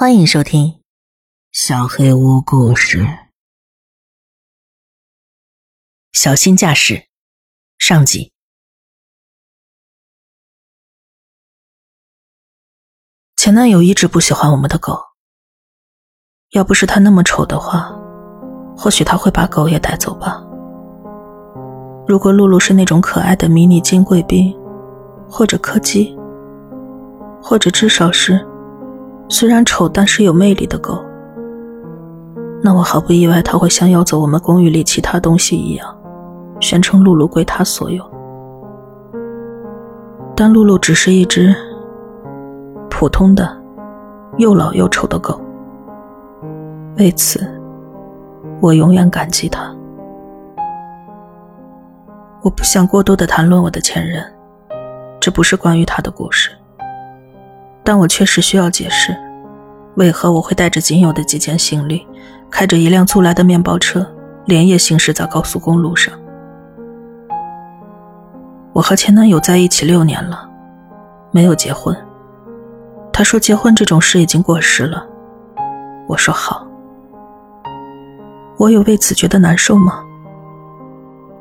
欢迎收听《小黑屋故事》。小心驾驶，上集。前男友一直不喜欢我们的狗，要不是他那么丑的话，或许他会把狗也带走吧。如果露露是那种可爱的迷你金贵宾，或者柯基，或者至少是……虽然丑，但是有魅力的狗，那我毫不意外，他会像要走我们公寓里其他东西一样，宣称露露归他所有。但露露只是一只普通的、又老又丑的狗，为此，我永远感激他。我不想过多的谈论我的前任，这不是关于他的故事。但我确实需要解释，为何我会带着仅有的几件行李，开着一辆租来的面包车，连夜行驶在高速公路上。我和前男友在一起六年了，没有结婚。他说结婚这种事已经过时了。我说好。我有为此觉得难受吗？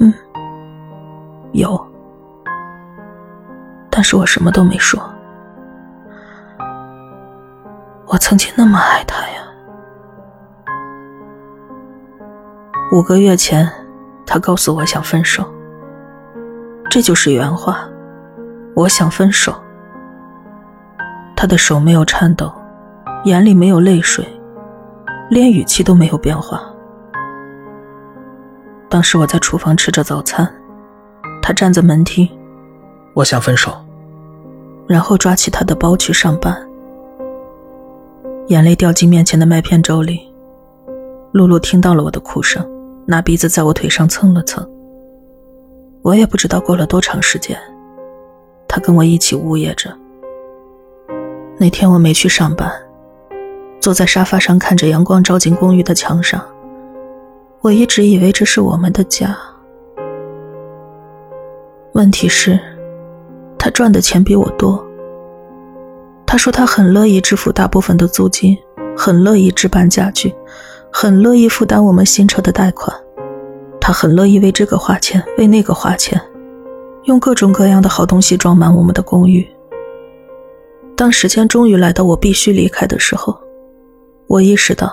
嗯，有。但是我什么都没说。我曾经那么爱他呀！五个月前，他告诉我想分手，这就是原话。我想分手。他的手没有颤抖，眼里没有泪水，连语气都没有变化。当时我在厨房吃着早餐，他站在门厅。我想分手，然后抓起他的包去上班。眼泪掉进面前的麦片粥里，露露听到了我的哭声，拿鼻子在我腿上蹭了蹭。我也不知道过了多长时间，她跟我一起呜咽着。那天我没去上班，坐在沙发上看着阳光照进公寓的墙上，我一直以为这是我们的家。问题是，他赚的钱比我多。他说他很乐意支付大部分的租金，很乐意置办家具，很乐意负担我们新车的贷款。他很乐意为这个花钱，为那个花钱，用各种各样的好东西装满我们的公寓。当时间终于来到我必须离开的时候，我意识到，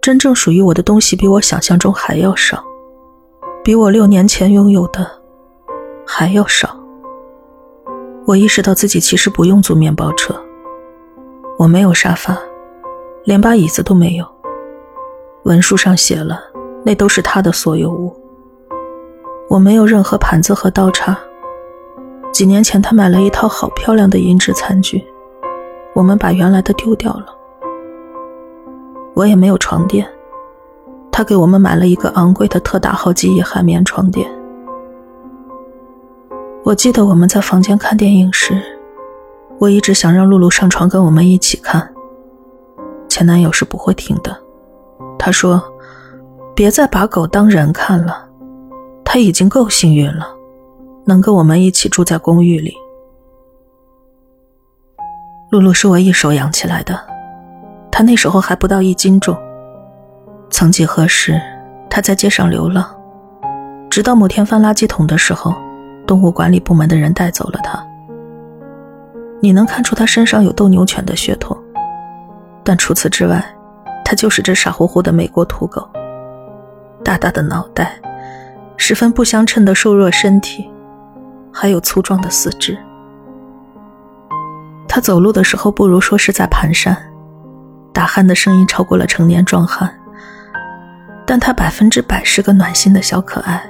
真正属于我的东西比我想象中还要少，比我六年前拥有的还要少。我意识到自己其实不用租面包车，我没有沙发，连把椅子都没有。文书上写了，那都是他的所有物。我没有任何盘子和刀叉。几年前他买了一套好漂亮的银质餐具，我们把原来的丢掉了。我也没有床垫，他给我们买了一个昂贵的特大号记忆海绵床垫。我记得我们在房间看电影时，我一直想让露露上床跟我们一起看。前男友是不会听的，他说：“别再把狗当人看了，他已经够幸运了，能跟我们一起住在公寓里。”露露是我一手养起来的，她那时候还不到一斤重。曾几何时，她在街上流浪，直到某天翻垃圾桶的时候。动物管理部门的人带走了它。你能看出它身上有斗牛犬的血统，但除此之外，它就是只傻乎乎的美国土狗。大大的脑袋，十分不相称的瘦弱身体，还有粗壮的四肢。他走路的时候，不如说是在蹒跚，打鼾的声音超过了成年壮汉。但他百分之百是个暖心的小可爱。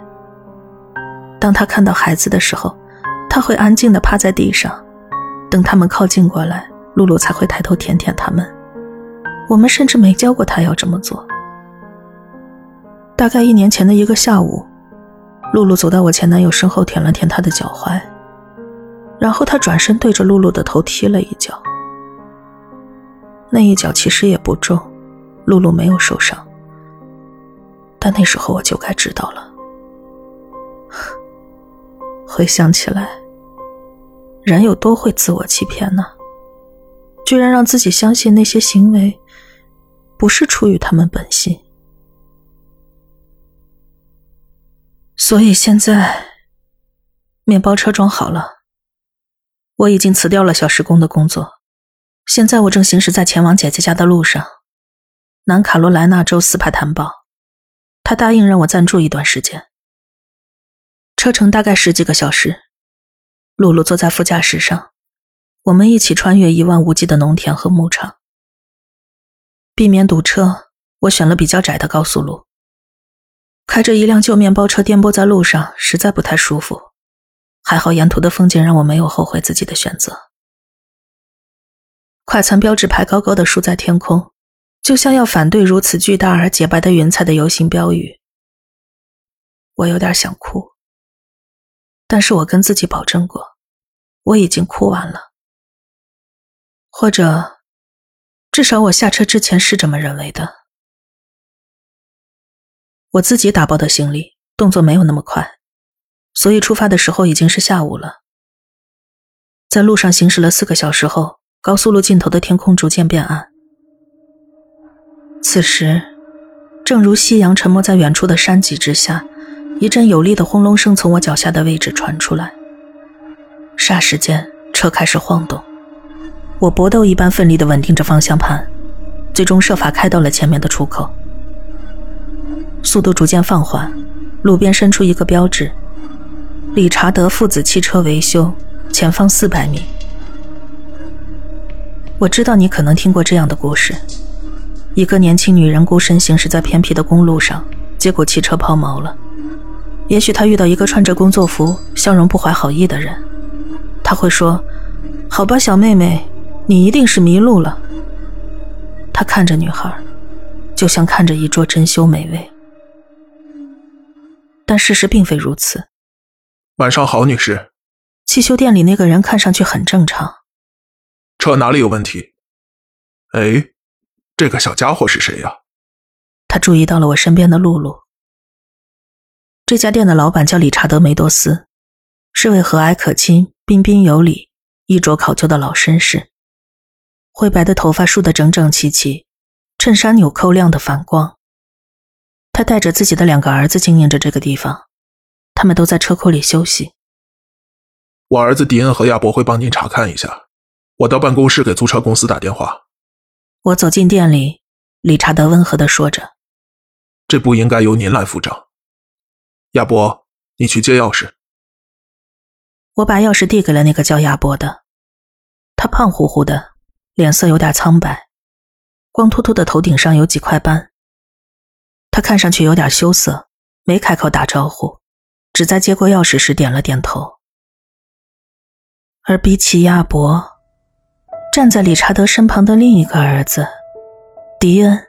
当他看到孩子的时候，他会安静地趴在地上，等他们靠近过来，露露才会抬头舔舔他们。我们甚至没教过他要这么做。大概一年前的一个下午，露露走到我前男友身后，舔了舔他的脚踝，然后他转身对着露露的头踢了一脚。那一脚其实也不重，露露没有受伤。但那时候我就该知道了。回想起来，人有多会自我欺骗呢？居然让自己相信那些行为不是出于他们本心。所以现在，面包车装好了，我已经辞掉了小时工的工作。现在我正行驶在前往姐姐家的路上，南卡罗来纳州斯帕坦堡。他答应让我暂住一段时间。车程大概十几个小时。露露坐在副驾驶上，我们一起穿越一望无际的农田和牧场。避免堵车，我选了比较窄的高速路。开着一辆旧面包车颠簸在路上，实在不太舒服。还好沿途的风景让我没有后悔自己的选择。快餐标志牌高高的竖在天空，就像要反对如此巨大而洁白的云彩的游行标语。我有点想哭，但是我跟自己保证过，我已经哭完了，或者，至少我下车之前是这么认为的。我自己打包的行李，动作没有那么快，所以出发的时候已经是下午了。在路上行驶了四个小时后，高速路尽头的天空逐渐变暗。此时，正如夕阳沉没在远处的山脊之下，一阵有力的轰隆声从我脚下的位置传出来。霎时间，车开始晃动，我搏斗一般奋力地稳定着方向盘，最终设法开到了前面的出口。速度逐渐放缓，路边伸出一个标志：“理查德父子汽车维修，前方四百米。”我知道你可能听过这样的故事：一个年轻女人孤身行驶在偏僻的公路上，结果汽车抛锚了。也许他遇到一个穿着工作服、笑容不怀好意的人，他会说：“好吧，小妹妹，你一定是迷路了。”他看着女孩，就像看着一桌珍馐美味。但事实并非如此。晚上好，女士。汽修店里那个人看上去很正常。车哪里有问题？哎，这个小家伙是谁呀？他注意到了我身边的露露。这家店的老板叫理查德·梅多斯，是位和蔼可亲、彬彬有礼、衣着考究的老绅士。灰白的头发梳得整整齐齐，衬衫纽扣亮得反光。他带着自己的两个儿子经营着这个地方，他们都在车库里休息。我儿子迪恩和亚伯会帮您查看一下。我到办公室给租车公司打电话。我走进店里，理查德温和地说着：“这不应该由您来付账。”亚伯，你去接钥匙。我把钥匙递给了那个叫亚伯的，他胖乎乎的，脸色有点苍白，光秃秃的头顶上有几块斑。他看上去有点羞涩，没开口打招呼，只在接过钥匙时点了点头。而比起亚伯，站在理查德身旁的另一个儿子迪恩，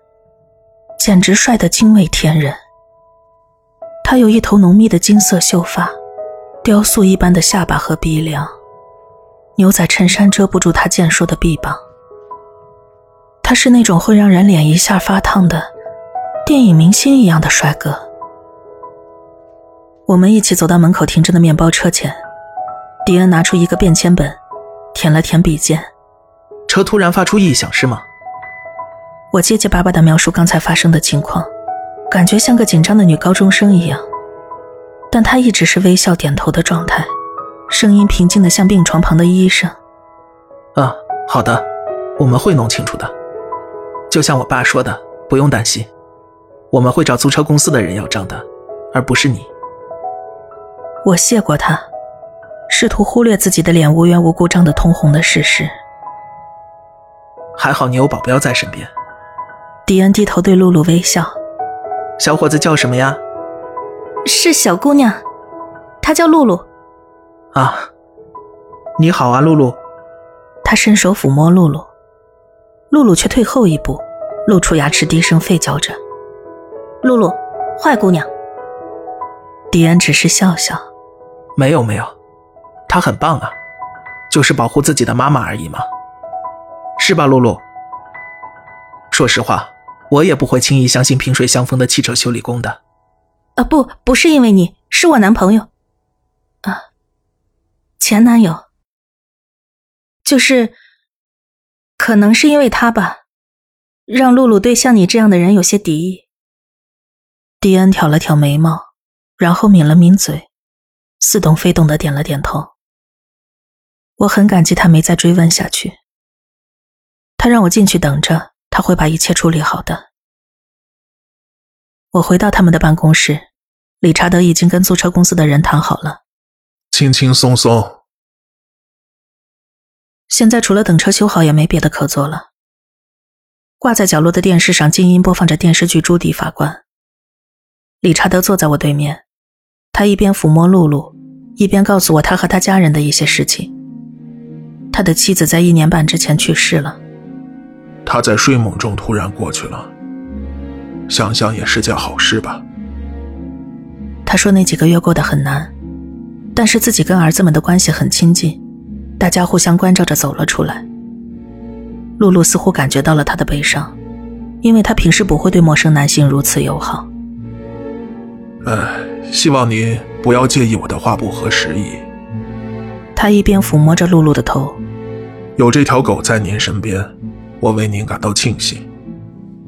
简直帅得惊为天人。他有一头浓密的金色秀发，雕塑一般的下巴和鼻梁，牛仔衬衫遮不住他健硕的臂膀。他是那种会让人脸一下发烫的。电影明星一样的帅哥，我们一起走到门口停着的面包车前。迪恩拿出一个便签本，舔了舔笔尖。车突然发出异响是吗？我结结巴巴的描述刚才发生的情况，感觉像个紧张的女高中生一样。但她一直是微笑点头的状态，声音平静的像病床旁的医生。啊，好的，我们会弄清楚的。就像我爸说的，不用担心。我们会找租车公司的人要账的，而不是你。我谢过他，试图忽略自己的脸无缘无故涨得通红的事实。还好你有保镖在身边。迪恩低头对露露微笑。小伙子叫什么呀？是小姑娘，她叫露露。啊，你好啊，露露。他伸手抚摸露露，露露却退后一步，露出牙齿，低声吠叫着。露露，坏姑娘。迪恩只是笑笑，没有没有，她很棒啊，就是保护自己的妈妈而已嘛，是吧，露露？说实话，我也不会轻易相信萍水相逢的汽车修理工的。啊，不，不是因为你，是我男朋友，啊，前男友，就是可能是因为他吧，让露露对像你这样的人有些敌意。迪恩挑了挑眉毛，然后抿了抿嘴，似懂非懂的点了点头。我很感激他没再追问下去。他让我进去等着，他会把一切处理好的。我回到他们的办公室，理查德已经跟租车公司的人谈好了，轻轻松松。现在除了等车修好，也没别的可做了。挂在角落的电视上静音播放着电视剧《朱迪法官》。理查德坐在我对面，他一边抚摸露露，一边告诉我他和他家人的一些事情。他的妻子在一年半之前去世了。他在睡梦中突然过去了，想想也是件好事吧。他说那几个月过得很难，但是自己跟儿子们的关系很亲近，大家互相关照着走了出来。露露似乎感觉到了他的悲伤，因为他平时不会对陌生男性如此友好。唉，希望您不要介意我的话不合时宜。他一边抚摸着露露的头，有这条狗在您身边。我为您感到庆幸。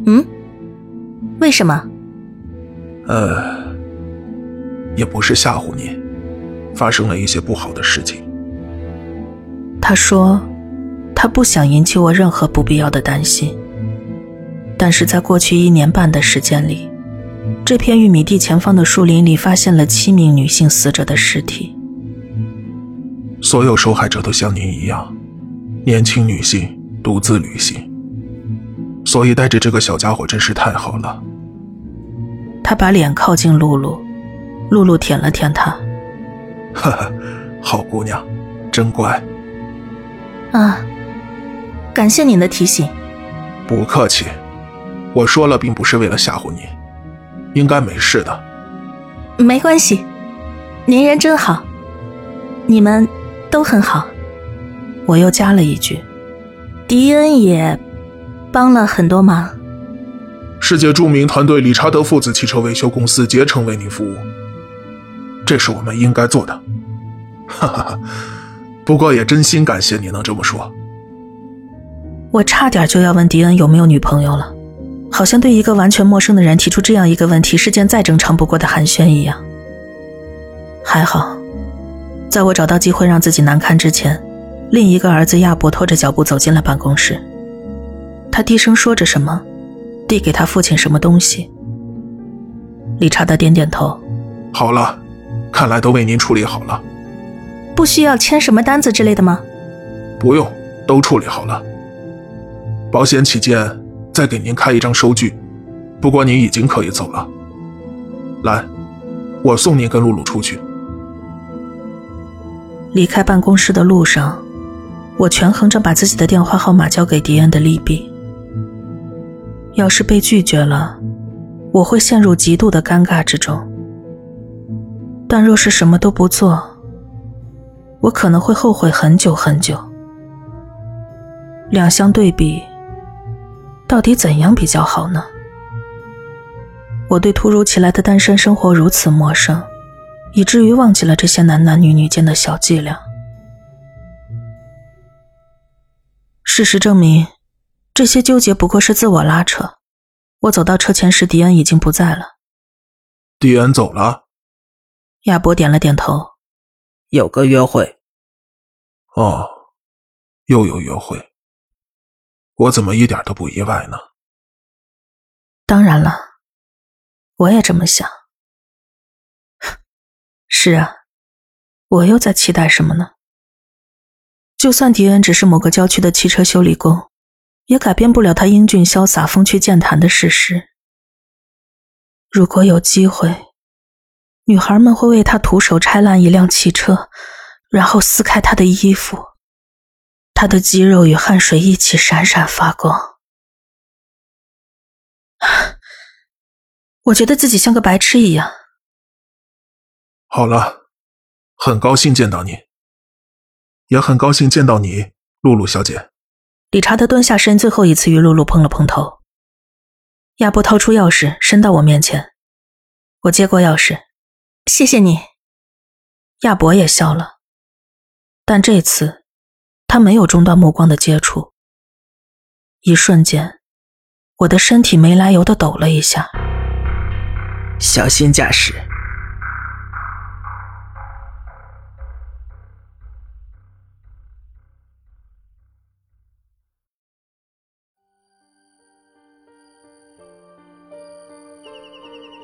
嗯，为什么？呃，也不是吓唬您，发生了一些不好的事情。他说，他不想引起我任何不必要的担心。但是在过去一年半的时间里，这片玉米地前方的树林里发现了七名女性死者的尸体。所有受害者都像您一样，年轻女性。独自旅行，所以带着这个小家伙真是太好了。他把脸靠近露露，露露舔了舔他。哈哈，好姑娘，真乖。啊，感谢您的提醒。不客气，我说了，并不是为了吓唬你，应该没事的。没关系，您人真好，你们都很好。我又加了一句。迪恩也帮了很多忙。世界著名团队理查德父子汽车维修公司竭诚为您服务，这是我们应该做的。哈哈哈，不过也真心感谢你能这么说。我差点就要问迪恩有没有女朋友了，好像对一个完全陌生的人提出这样一个问题是件再正常不过的寒暄一样。还好，在我找到机会让自己难堪之前。另一个儿子亚伯拖着脚步走进了办公室，他低声说着什么，递给他父亲什么东西。理查德点点头：“好了，看来都为您处理好了。不需要签什么单子之类的吗？不用，都处理好了。保险起见，再给您开一张收据。不过您已经可以走了。来，我送您跟露露出去。”离开办公室的路上。我权衡着把自己的电话号码交给迪恩的利弊。要是被拒绝了，我会陷入极度的尴尬之中；但若是什么都不做，我可能会后悔很久很久。两相对比，到底怎样比较好呢？我对突如其来的单身生活如此陌生，以至于忘记了这些男男女女间的小伎俩。事实证明，这些纠结不过是自我拉扯。我走到车前时，迪恩已经不在了。迪恩走了。亚伯点了点头。有个约会。哦，又有约会。我怎么一点都不意外呢？当然了，我也这么想。是啊，我又在期待什么呢？就算迪恩只是某个郊区的汽车修理工，也改变不了他英俊潇洒、风趣健谈的事实。如果有机会，女孩们会为他徒手拆烂一辆汽车，然后撕开他的衣服，他的肌肉与汗水一起闪闪发光。我觉得自己像个白痴一样。好了，很高兴见到你。也很高兴见到你，露露小姐。理查德蹲下身，最后一次与露露碰了碰头。亚伯掏出钥匙，伸到我面前。我接过钥匙，谢谢你。亚伯也笑了，但这次他没有中断目光的接触，一瞬间，我的身体没来由的抖了一下。小心驾驶。